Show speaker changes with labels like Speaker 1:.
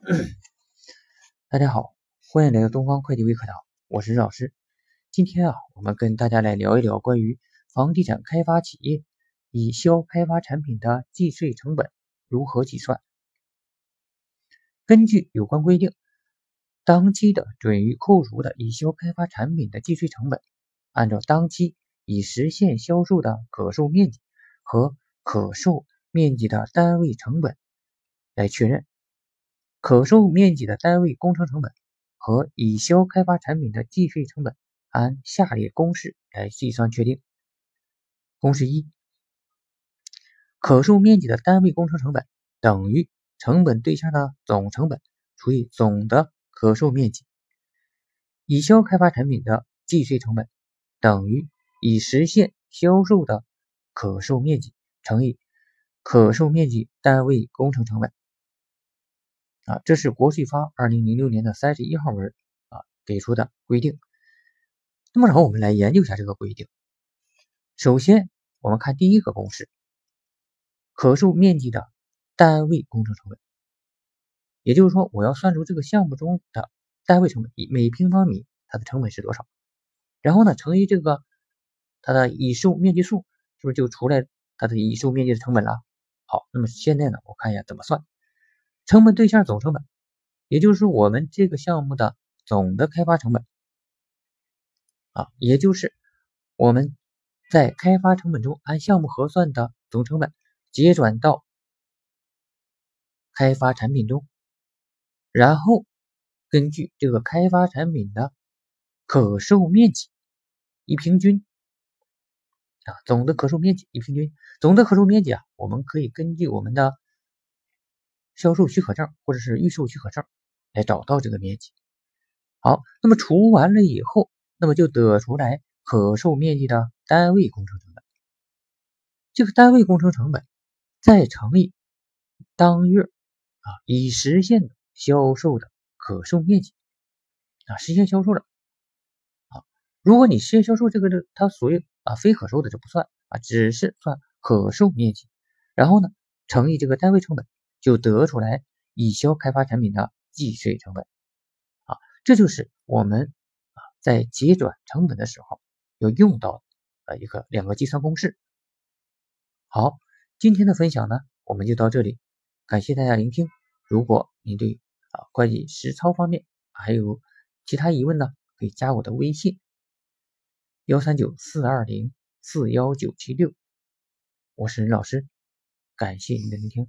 Speaker 1: 大家好，欢迎来到东方会计微课堂，我是任老师。今天啊，我们跟大家来聊一聊关于房地产开发企业已销开发产品的计税成本如何计算。根据有关规定，当期的准予扣除的已销开发产品的计税成本，按照当期已实现销售的可售面积和可售面积的单位成本来确认。可售面积的单位工程成本和已销开发产品的计税成本，按下列公式来计算确定。公式一：可售面积的单位工程成本等于成本对象的总成本除以总的可售面积。已销开发产品的计税成本等于已实现销售的可售面积乘以可售面积单位工程成本。啊，这是国税发二零零六年的三十一号文啊给出的规定。那么，然后我们来研究一下这个规定。首先，我们看第一个公式：可售面积的单位工程成本。也就是说，我要算出这个项目中的单位成本，以每平方米它的成本是多少。然后呢，乘以这个它的已售面积数，是不是就出来它的已售面积的成本了？好，那么现在呢，我看一下怎么算。成本对象总成本，也就是我们这个项目的总的开发成本。啊，也就是我们在开发成本中按项目核算的总成本，结转到开发产品中，然后根据这个开发产品的可售面积一平均。啊，总的可售面积一平均，总的可售面积啊，我们可以根据我们的。销售许可证或者是预售许可证来找到这个面积。好，那么除完了以后，那么就得出来可售面积的单位工程成本。这个单位工程成本再乘以当月啊已实现的销售的可售面积啊，实现销售了啊。如果你实现销售这个的，它属于啊非可售的就不算啊，只是算可售面积。然后呢，乘以这个单位成本。就得出来已销开发产品的计税成本，啊，这就是我们啊在结转成本的时候要用到呃一个两个计算公式。好，今天的分享呢我们就到这里，感谢大家聆听。如果您对啊会计实操方面还有其他疑问呢，可以加我的微信幺三九四二零四幺九七六，我是任老师，感谢您的聆听。